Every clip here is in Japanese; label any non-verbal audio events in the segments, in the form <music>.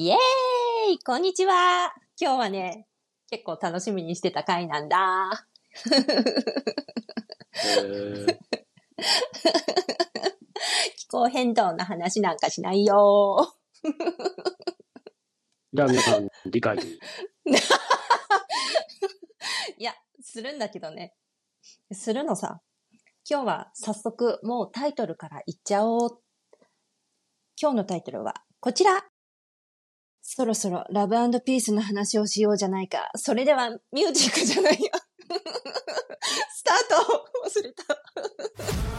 イエーイこんにちは今日はね、結構楽しみにしてた回なんだ。気候変動の話なんかしないよ。じゃあ皆さん、理解。<laughs> いや、するんだけどね。するのさ。今日は早速もうタイトルから言っちゃおう。今日のタイトルはこちら。そろそろラブピースの話をしようじゃないか。それではミュージックじゃないよ。<laughs> スタート <laughs> 忘れた。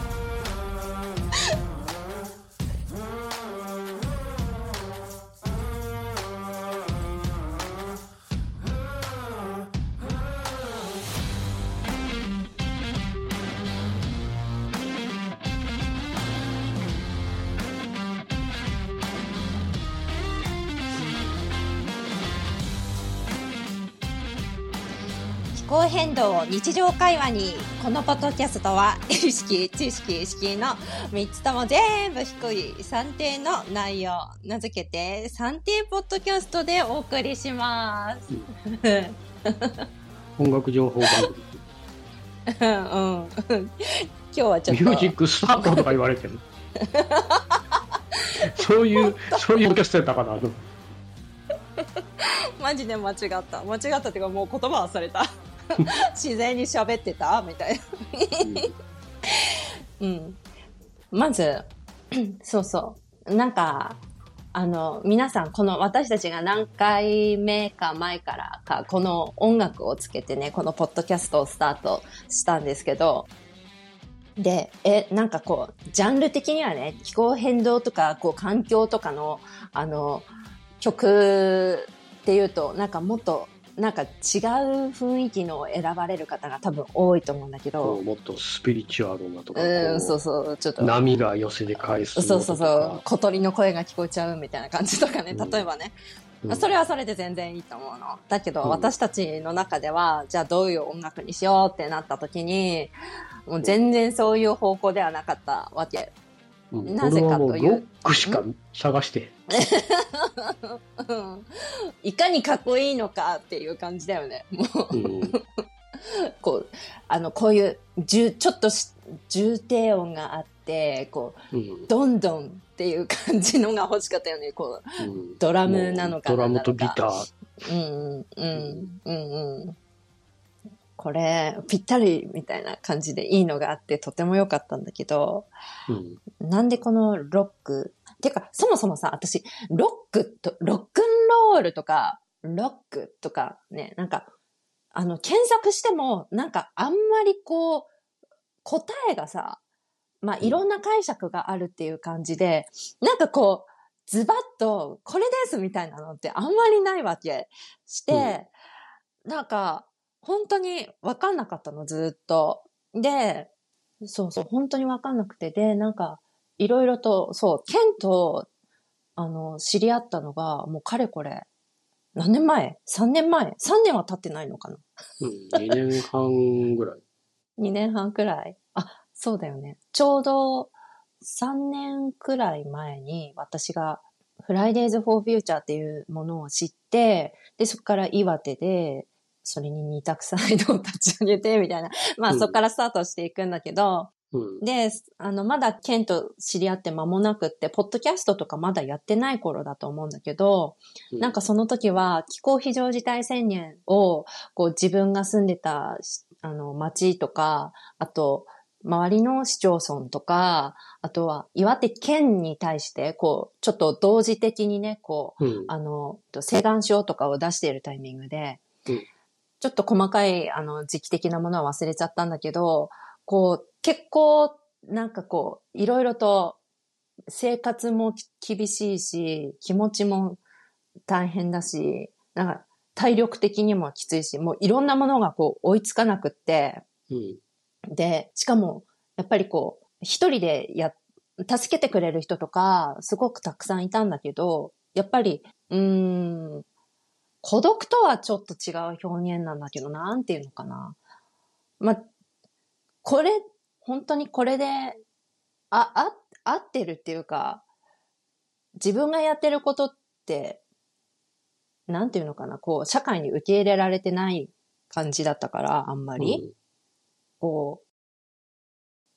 気候変動を日常会話にこのポッドキャストは <laughs> 意識知識意識の3つとも全部低い算定の内容名付けて算定ポッドキャストでお送りします。音楽情報番組。<laughs> うん、今日はちょっとミュージックスタートとか言われてる。そういう、そういうキャストやったかな。<laughs> マジで間違った間違ったっていうかもう言葉忘れた <laughs> 自然に喋ってた？みたいなうん。まず、<clears throat> そうそう。なんか、あの、皆さん、この私たちが何回目か前からか、この音楽をつけてね、このポッドキャストをスタートしたんですけど、で、え、なんかこう、ジャンル的にはね、気候変動とか、こう、環境とかの、あの、曲っていうと、なんかもっと、なんか違う雰囲気のを選ばれる方が多分多いと思うんだけど、もっとスピリチュアルなとか、うん、こそうそう、ちょっと。波が寄せで返すのそうそうとかそう。小鳥の声が聞こえちゃうみたいな感じとかね、うん例えばね。うんそれはそれで全然いいと思うの。だけど、うん私たちの中では、じゃあどういう音楽にしようってなった時に、もう全然そういう方向ではなかったわけ。うんなぜかというロックしか探して。う <laughs> んいかにかっこいいのかっていう感じだよね。もう、うん <laughs> こう、あの、こういう、重ちょっとし重低音があって、こう、うんどんどんっていう感じのが欲しかったよね。こう、うんドラムなのかドラムとギター。うんうんうんうん。これ、ぴったりみたいな感じでいいのがあってとても良かったんだけど、うん。なんでこのロック、てか、そもそもさ、私、ロックと、ロックンロールとか、ロックとかね、なんか、あの、検索しても、なんかあんまりこう、答えがさ、まあ、いろんな解釈があるっていう感じで、なんかこう、ズバッと、これですみたいなのってあんまりないわけ。して、なんか、本当にわかんなかったの、ずっと。で、そうそう、本当にわかんなくて、で、なんか、いろいろと、そう、ケンと、あの、知り合ったのが、もうかれこれ、何年前 ?3 年前 ?3 年は経ってないのかな？うん、2年半ぐらい。<laughs> 2年半くらい。あ、そうだよね。ちょうど3年くらい前に私がフライデーズ・フォー・フューチャーっていうものを知って、で、そこから岩手で、それに二択サイドを立ち上げて、みたいな。<laughs> まあ、うん。そこからスタートしていくんだけど、うん。で、あの、まだケンと知り合って間もなくって、ポッドキャストとかまだやってない頃だと思うんだけど、なんかその時は気候非常事態宣言を、こう自分が住んでた、しあの、町とか、あと、周りの市町村とか、あとは岩手県に対して、こう、ちょっと同時的にね、こう、うん。あの、請願書とかを出しているタイミングで、うんちょっと細かい、あの、時期的なものは忘れちゃったんだけど、こう、結構、なんかこう、いろいろと、生活も厳しいし、気持ちも大変だし、なんか、体力的にもきついし、もういろんなものがこう、追いつかなくって、うんで、しかも、やっぱりこう、一人でや、助けてくれる人とか、すごくたくさんいたんだけど、やっぱり、うーん、孤独とはちょっと違う表現なんだけど、なんていうのかな。まあ、これ、本当にこれで、あ、あ、合ってるっていうか、自分がやってることって、なんていうのかな、こう、社会に受け入れられてない感じだったから、あんまり。こう、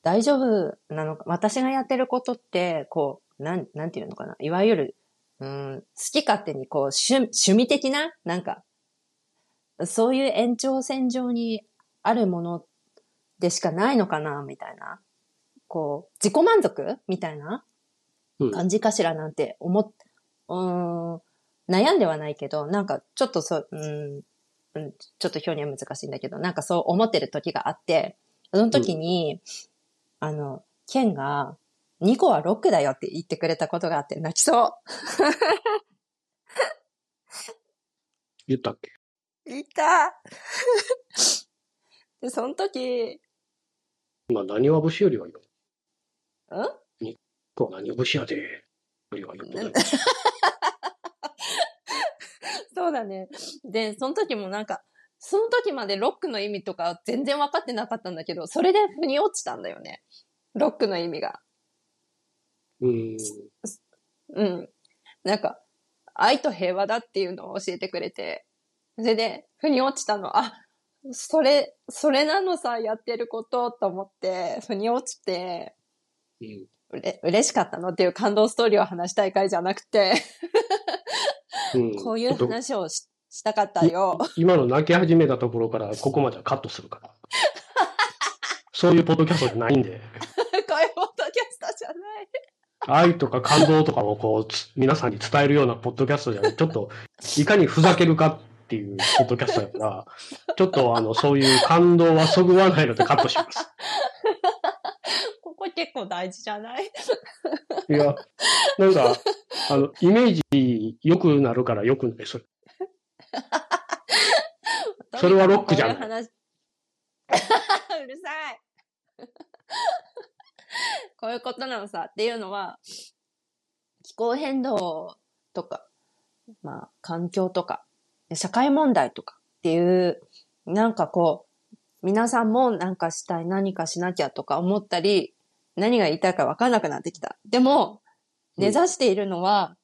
大丈夫なのか、私がやってることって、こう、なん、なんていうのかな、いわゆる、うん、好き勝手にこう、趣、趣味的な、なんか、そういう延長線上にあるものでしかないのかな、みたいな。こう、自己満足？みたいな。うん。感じかしらなんて思っ、うーん、悩んではないけど、なんかちょっとそう、うん、うん、ちょっと表現は難しいんだけど、なんかそう思ってる時があって、その時に、あの、ケンが、ニコはロックだよって言ってくれたことがあって泣きそう。言ったっけ？言った <laughs> で、その時、まあ、何は節よりはよ。ん？こう何は節やで？よりはよっぽどよ。そうだね。で、その時もなんか、その時までロックの意味とか全然分かってなかったんだけど、それで腑に落ちたんだよね。ロックの意味が。うん。うん。なんか、愛と平和だっていうのを教えてくれて、それで、腑に落ちたの、あ、それ、それなのさ、やってることと思って、腑に落ちて、うん。うれ、嬉しかったのっていう感動ストーリーを話したい回じゃなくて、うん、こういう話をししたかったよ。今の泣き始めたところからここまではカットするから。<laughs> そういうポッドキャストじゃないんで、こういうポッドキャストじゃない。愛とか感動とかをこうつ、皆さんに伝えるようなポッドキャストじゃない、ちょっと、いかにふざけるかっていうポッドキャストだから、ちょっとあの、そういう感動はそぐわないのでカットします。ここ結構大事じゃない？いや、なんか、あの、イメージ良くなるから良くない、それ。<laughs> それはロックじゃないこういう話？<laughs> うるさい。<laughs> こういうことなのさ。っていうのは、気候変動とか、まあ、環境とか、社会問題とかっていう、なんかこう、皆さんもなんかしたい、何かしなきゃとか思ったり、何が言いたいか分かんなくなってきた。でも、目指しているのは、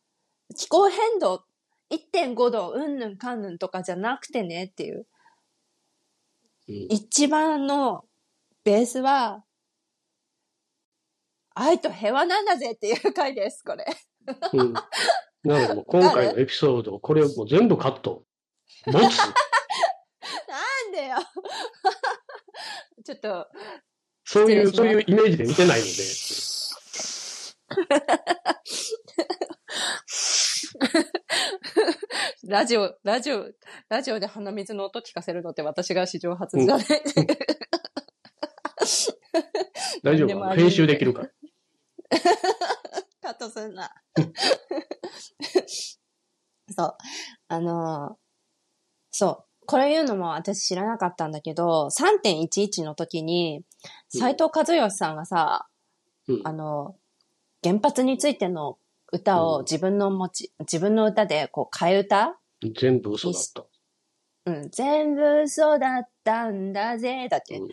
気候変動1.5度、うんぬんかんぬんとかじゃなくてねっていう。うん一番のベースは、愛と平和なんだぜっていう回です、これ。うん。なので、もう今回のエピソード、これをもう全部カット。ボツなんでよ。<laughs> ちょっと、そういう、そういうイメージで見てないので。<laughs> ラジオ、ラジオ、ラジオで鼻水の音聞かせるのって私が史上初じゃない。大丈夫 <laughs> 編集できるから。<laughs> カットすんな。<laughs> そう。あのーそう。これ言うのも私知らなかったんだけど、3.11の時に、斎藤和義さんがさ、うんあの、原発についての歌をうん自分の持ち、自分の歌でこう替え歌？全部嘘だった。うん、全部嘘だったんだぜ、だって。うん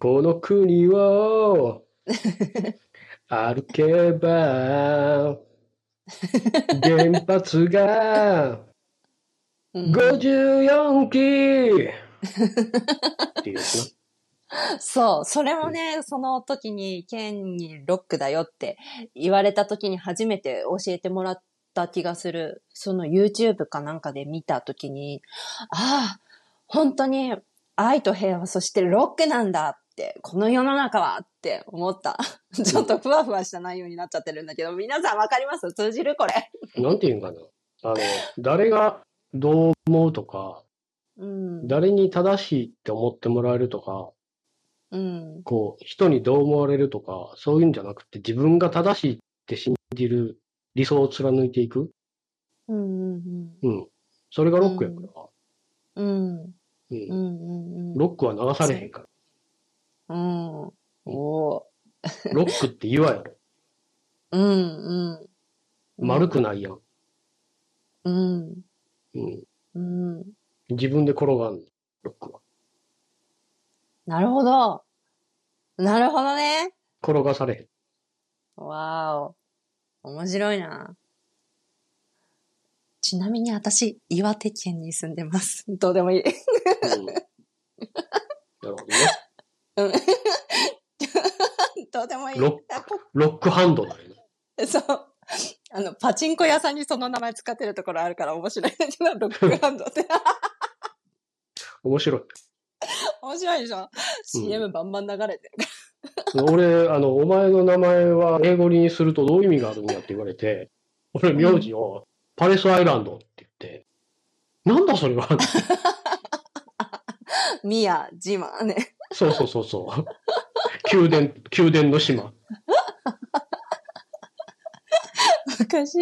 この国を <laughs> 歩けば <laughs> 原発がうん。54基っていう <laughs> そう、それもね、その時に、ケンにロックだよって言われた時に初めて教えてもらった気がする。その YouTube かなんかで見た時に、ああ、本当に愛と平和、そしてロックなんだって、この世の中はって思った。ちょっとふわふわした内容になっちゃってるんだけど、皆さんわかります？通じるこれ。な。なんていうんかな？あの、誰がどう思うとか、うん。誰に正しいって思ってもらえるとか、うん。こう、人にどう思われるとか、そういうんじゃなくて、自分が正しいって信じる理想を貫いていく。うん。うん。うん。それがロックやから。うん。うんうん。うん。ロックは流されへんから。うん。おーロックって岩やろ。うん。うん。丸くないやん。うん。うん。うん。自分で転がんのロックは。なるほど。なるほどね。転がされへん。わーお。面白いな。ちなみに私、岩手県に住んでます。どうでもいい。うん、なるほどね。うん <laughs> どうでもいい。ロックロックハンドだよね。<laughs> そう。あの、パチンコ屋さんにその名前使ってるところあるから面白い <laughs> ロックハンドって。面白い。面白いでしょ ?CM バンバン流れてる。俺、あの、お前の名前は英語にするとどういう意味があるんだって言われて、俺、名字をパレスアイランドって言って、なんだそれはミヤ、ジマね。そうそうそうそう。宮殿、宮殿の島。昔。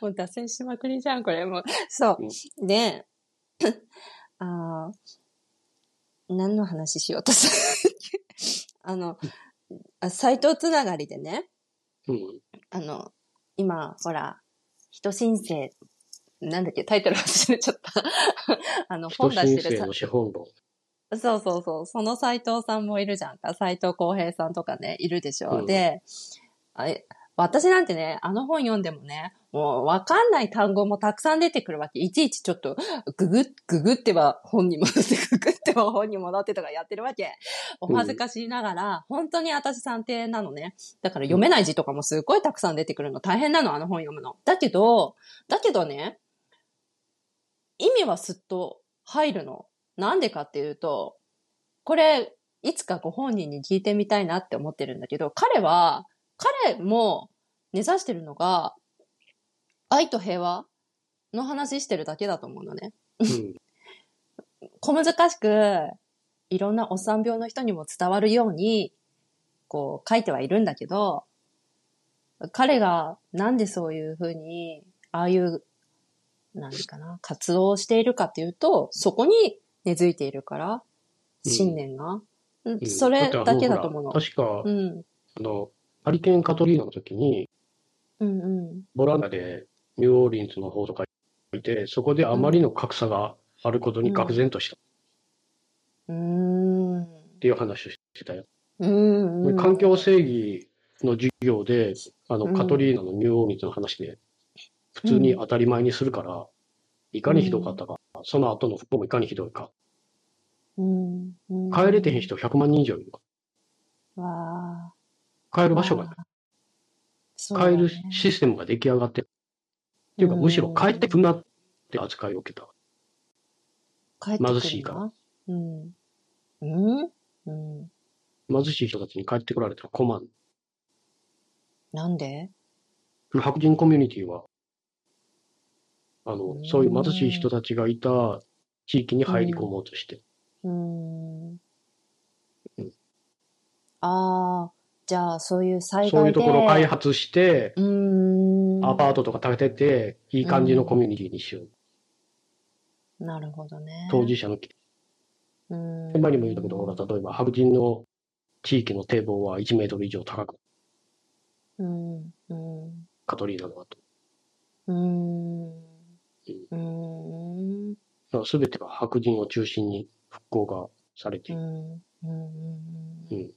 もう脱線しまくりじゃん、これもう。そう。で、<coughs> あー何の話しようとする？<laughs> あの、あサイトつながりでね、うん。あの、今、ほら、人申請、なんだっけ、タイトル忘れちゃった。<laughs> あの、人本出してるの資本論。そうそうそう。その斎藤さんもいるじゃんか。斎藤浩平さんとかね、いるでしょ。うんで、あれ、私なんてね、あの本読んでもね、もうわかんない単語もたくさん出てくるわけ。いちいちちょっと、ググ、ググっては本に戻って、<laughs> ググっては本に戻ってとかやってるわけ。お恥ずかしいながら、本当に私算定なのね。だから読めない字とかもすごいたくさん出てくるの。大変なの、あの本読むの。だけど、だけどね、意味はすっと入るの？なんでかっていうと、これ、いつかご本人に聞いてみたいなって思ってるんだけど、彼は、彼も目指してるのが、愛と平和の話してるだけだと思うのね。うん。小難しく、いろんなおっさん病の人にも伝わるように、こう書いてはいるんだけど、彼がなんでそういうふうに、ああいう、何かな、活動をしているかっていうと、そこに根付いているから、うん信念が。うんうんそれだけだと思うの確か、うん。あの、ハリケーンカトリーナの時に、うんうん。ボランダでニューオーリンズの方とかいて、そこであまりの格差があることに愕然としたっうーん。ていう話をしてたよ。うんうん。環境正義の授業で、あの、うんカトリーナのニューオーリンズの話で、普通に当たり前にするから、いかにひどかったか、その後の復興もいかにひどいか。うんうん、帰れてへん人100万人以上いる。わあ。帰る場所がない。帰るシステムが出来上がってる。っていうか、むしろ帰ってくなって扱いを受けた。貧しいから。うん。うんうん。貧しい人たちに帰ってこられたら困る。なんで？白人コミュニティは、あのう、んそういう貧しい人たちがいた地域に入り込もうとして。うーんうん。ああ、じゃあそういう災害で。そういうところを開発して、うーん。アパートとか建てて、いい感じのコミュニティにしよう。なるほどね。当事者の、うーん。前にも言ったけど、ほら、例えば白人の地域の堤防は1メートル以上高く、うん。うん。カトリーナの後。うーん。うーん。すべてが白人を中心に復興がされている。うん。うん。うん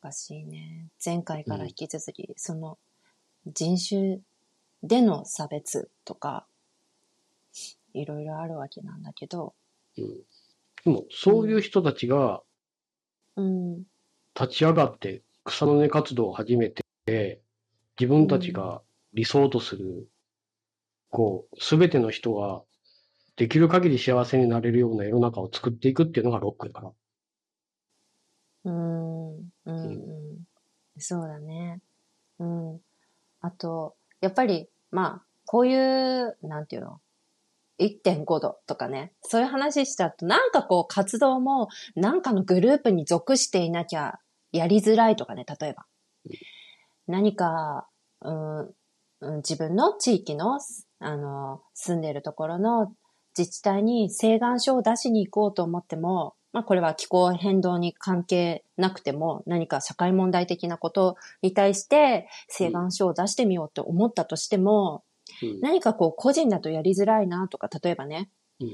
おかしいね。前回から引き続き、その人種での差別とか、いろいろあるわけなんだけど、うんでも、そういう人たちがうん。立ち上がって草の根活動を始めて、自分たちが理想とする、こう、すべての人ができる限り幸せになれるような世の中を作っていくっていうのがロックだから。うん。うん。うん。そうだね。うん。あと、やっぱり、まあ、こういう、なんていうの、1.5度とかね、そういう話しちゃうと、なんかこう活動も、なんかのグループに属していなきゃやりづらいとかね、例えば。何か、うん、うん自分の地域の、あの、住んでいるところの自治体に請願書を出しに行こうと思っても、まあこれは気候変動に関係なくても何か社会問題的なことに対して請願書を出してみようって思ったとしても、うん。何かこう個人だとやりづらいなとか、例えばね、う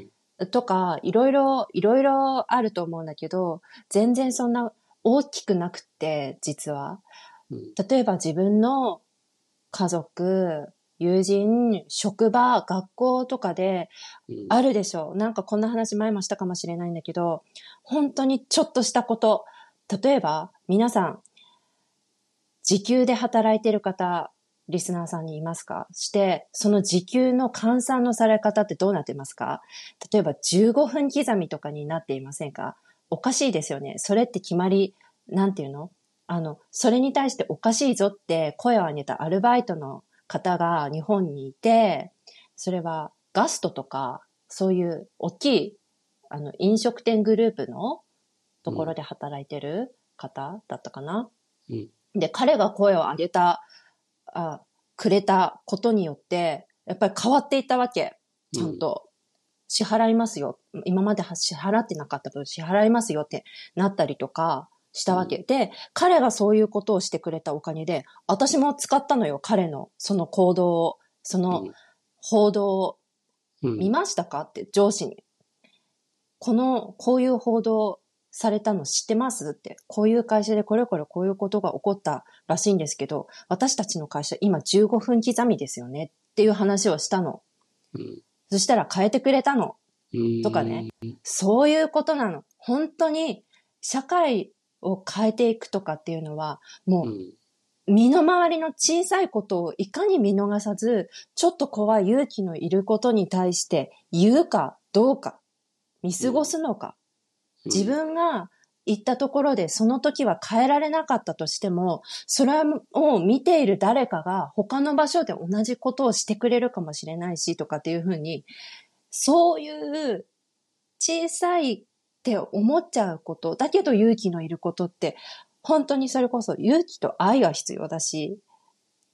ん。とか、いろいろ、いろいろあると思うんだけど、全然そんな大きくなくって、実は。うん。例えば自分の家族、友人、職場、学校とかでうんあるでしょう。なんかこんな話前もしたかもしれないんだけど、本当にちょっとしたこと。例えば、皆さん、時給で働いてる方、リスナーさんにいますか？して、その時給の換算のされ方ってどうなってますか？例えば15分刻みとかになっていませんか？おかしいですよね。それって決まり、なんていうの？あの、それに対しておかしいぞって声を上げたアルバイトの方が日本にいて、それはガストとか、そういう大きい、あの、飲食店グループのところで働いてる方だったかな、うんで、彼が声を上げた、あ、くれたことによって、やっぱり変わっていったわけ。ちゃんと。支払いますよ。今までは支払ってなかった分支払いますよってなったりとかしたわけ。で、彼がそういうことをしてくれたおかげで、私も使ったのよ、彼のその行動を、その報道をうん見ましたか？って上司に。この、こういう報道されたの知ってます？って。こういう会社でこれこれこういうことが起こったらしいんですけど、私たちの会社今15分刻みですよねっていう話をしたの。うんそしたら変えてくれたの。うんとかね。そういうことなの。本当に社会を変えていくとかっていうのは、もううん。身の回りの小さいことをいかに見逃さず、ちょっと怖い勇気のいることに対して言うかどうか、見過ごすのか、自分が言ったところでその時は変えられなかったとしても、それを見ている誰かが他の場所で同じことをしてくれるかもしれないしとかっていうふうに、そういう小さいって思っちゃうこと、だけど勇気のいることって、本当にそれこそ勇気と愛が必要だし、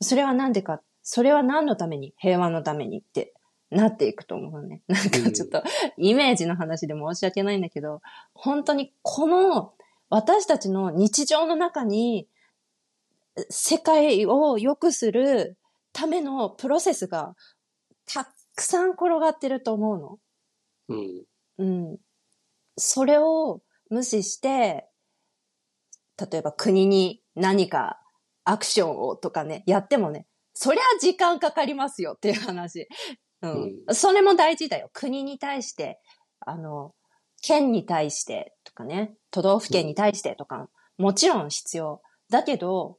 それはなんでか、それは何のために平和のためにってなっていくと思うのね。なんかちょっとイメージの話で申し訳ないんだけど、本当にこの私たちの日常の中に世界を良くするためのプロセスがたくさん転がってると思うの。うん。うん。それを無視して、例えば国に何かアクションをとかね、やってもね、そりゃ時間かかりますよっていう話。うん。それも大事だよ。国に対して、あの、県に対してとかね、都道府県に対してとか、もちろん必要。だけど、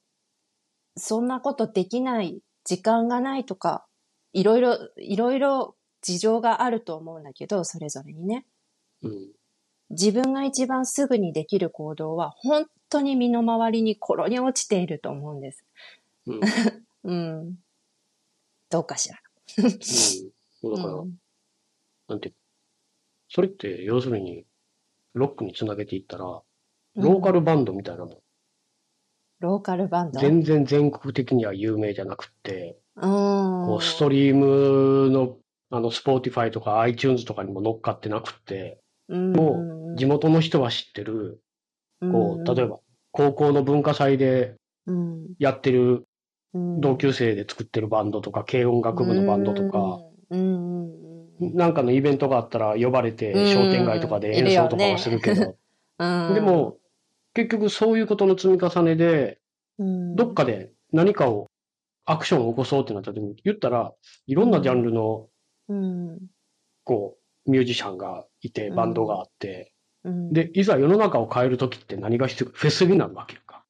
そんなことできない、時間がないとか、いろいろ、いろいろ事情があると思うんだけど、それぞれにね。うん。自分が一番すぐにできる行動は、本当に身の回りに転に落ちていると思うんです。うん。<laughs> うん。どうかしら。うん。だから、うんなんて、それって要するに、ロックにつなげていったら、うんローカルバンドみたいなの、ローカルバンド？全然全国的には有名じゃなくって、うん。こうストリームの、あの、 Spotify とか iTunes とかにも乗っかってなくって、もう地元の人は知ってる、こう、例えば、ば、高校の文化祭でうん。やってるうん。同級生で作ってるバンドとか、軽音楽部のバンドとか、、なんかのイベントがあったら呼ばれてうん。商店街とかで演奏とかはするけど、<laughs> うん。でも、結局そういうことの積み重ねで、うん。どっかで何かをアクションを起こそうってなった時に、言ったら、いろんなジャンルの、うんこう、ミュージシャンがいて、バンドがあって、うん。で、いざ世の中を変える時って何が必要フェスになるわけよか。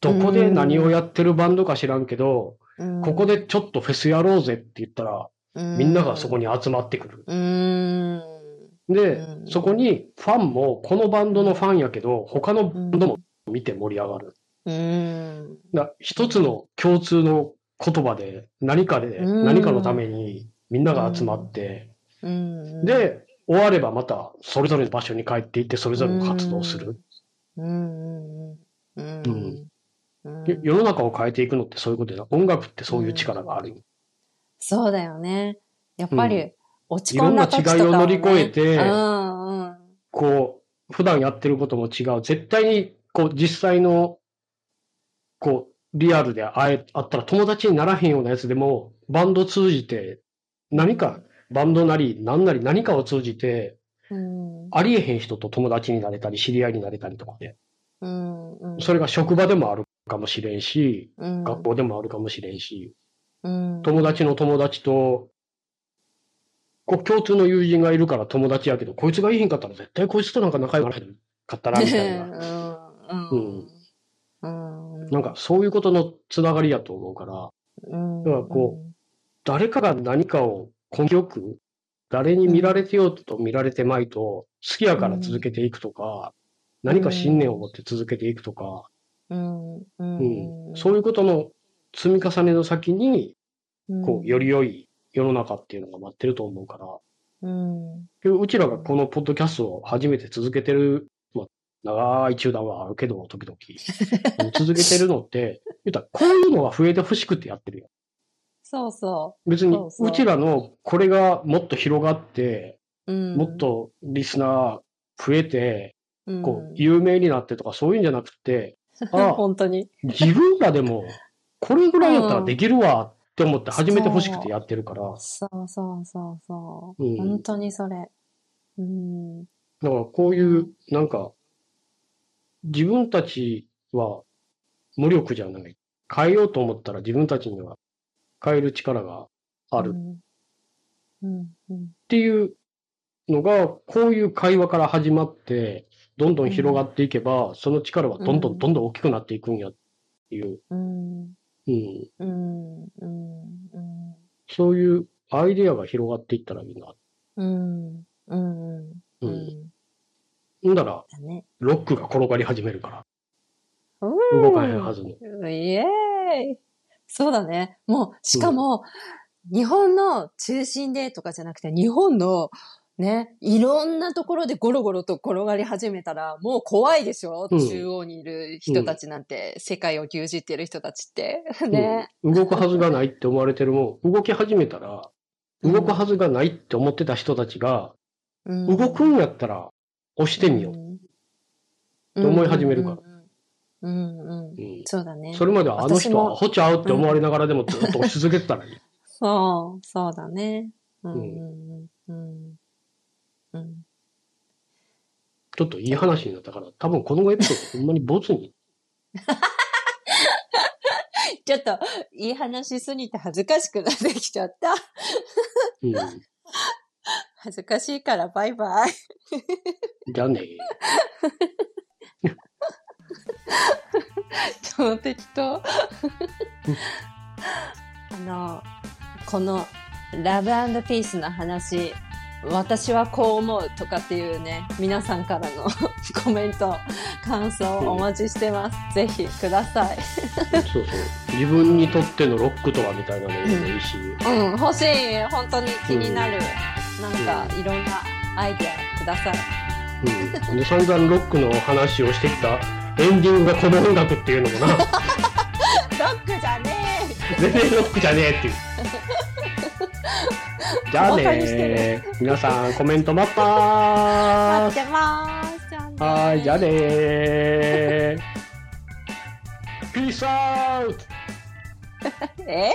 どこで何をやってるバンドか知らんけど、うん。ここでちょっとフェスやろうぜって言ったら、みんながそこに集まってくる。うん。でう、ん。そこにファンも、このバンドのファンやけど、他のバンドも見て盛り上がる。うん。だ一つの共通の言葉で、何かで、うん。何かのためにみんなが集まって、うんで、終わればまたそれぞれの場所に帰っていって、それぞれの活動をする。世の中を変えていくのってそういうことだ。音楽ってそういう力がある。そうだよね。やっぱうり、落ち込んだ時とかは、ね、いろんな違いを乗り越えてうんうんこう、普段やってることも違う。絶対に、こう、実際の、こう、リアルで会え、あったら友達にならへんようなやつでも、バンド通じて、何か、バンドなり、何なり何かを通じて、うん。ありえへん人と友達になれたり、知り合いになれたりとかで、うんうん。それが職場でもあるかもしれんし、うん。学校でもあるかもしれんし、うん。友達の友達と、こう共通の友人がいるから友達やけど、こいつがいいへんかったら絶対こいつとなんか仲良くならへんかったな、みたいな。<laughs> うん。なんかそういうことのつながりやと思うから、うん、だからこ誰かが何かを根気よく、誰に見られてようと見られてまいと、好きやから続けていくとか、何か信念を持って続けていくとか、うん。そういうことの積み重ねの先に、こう、より良い世の中っていうのが待ってると思うから、うん。うちらがこのポッドキャストを初めて続けてる、まあ、長い中断はあるけど、時々。続けてるのって、<laughs> 言ったらこういうのが増えてほしくてやってるよ。そうそ別にそう、ちらのこれがもっと広がって、う。うん。もっとリスナー増えて、うん、こう、有名になってとかそういうんじゃなくて、あ <laughs> 本当に。自分らでも、これぐらいやったらできるわって思って始めてほしくてやってるから、そうそうそうそう。うん本当にそれ。うん。だからこういう、なんか、自分たちは無力じゃない。変えようと思ったら自分たちには変える力があるっ。ていうのが、こういう会話から始まって、どんどん広がっていけば、その力はどんどんどんどん大きくなっていくんやっていう。そういうアイデアが広がっていったらいいな。うん。うん。う。うんん。んだら。ロックが転がり始めるから、動動かへんはずの。イエーイそうだね。もう、しかも、日本の中心でとかじゃなくて、日本のね、いろんなところでゴロゴロと転がり始めたら、もう怖いでしょ、うん中央にいる人たちなんて、世界を牛耳ってる人たちって。ね。うん動くはずがないって思われてるもん、動き始めたら、動くはずがないって思ってた人たちが、うん動くんやったら押してみよう。うん思い始めるから。うんうんそうだね。それまではあの人私もアホちゃうって思われながらでもずっと押し続けてたらいい。<laughs> そう、そうだね。うんうんうんうん。うん。ちょっといい話になったから、多分このエピソードほんまにボツに。<laughs> ちょっと、いい話すぎて恥ずかしくなってきちゃった。うん。恥ずかしいからバイバイ。じゃあね。<laughs> 超適当。<laughs> あの、このラブピースの話、私はこう思うとかっていうね、皆さんからの <laughs> コメント、感想お待ちしてます。ぜひください。そうそう。自分にとってのロックとはみたいなのでもいいし。うん、欲しい。本当に気になる。なんか、いろんなアイデアください。うん。で、散々ロックの話をしてきたエンディングがこの音楽っていうのもな、<laughs> ロックじゃね全然ロックじゃねえっていう。<laughs> じゃあね皆さんコメント待ったえー。待ってます。はー。い、じゃあねー。ピースアウトえ？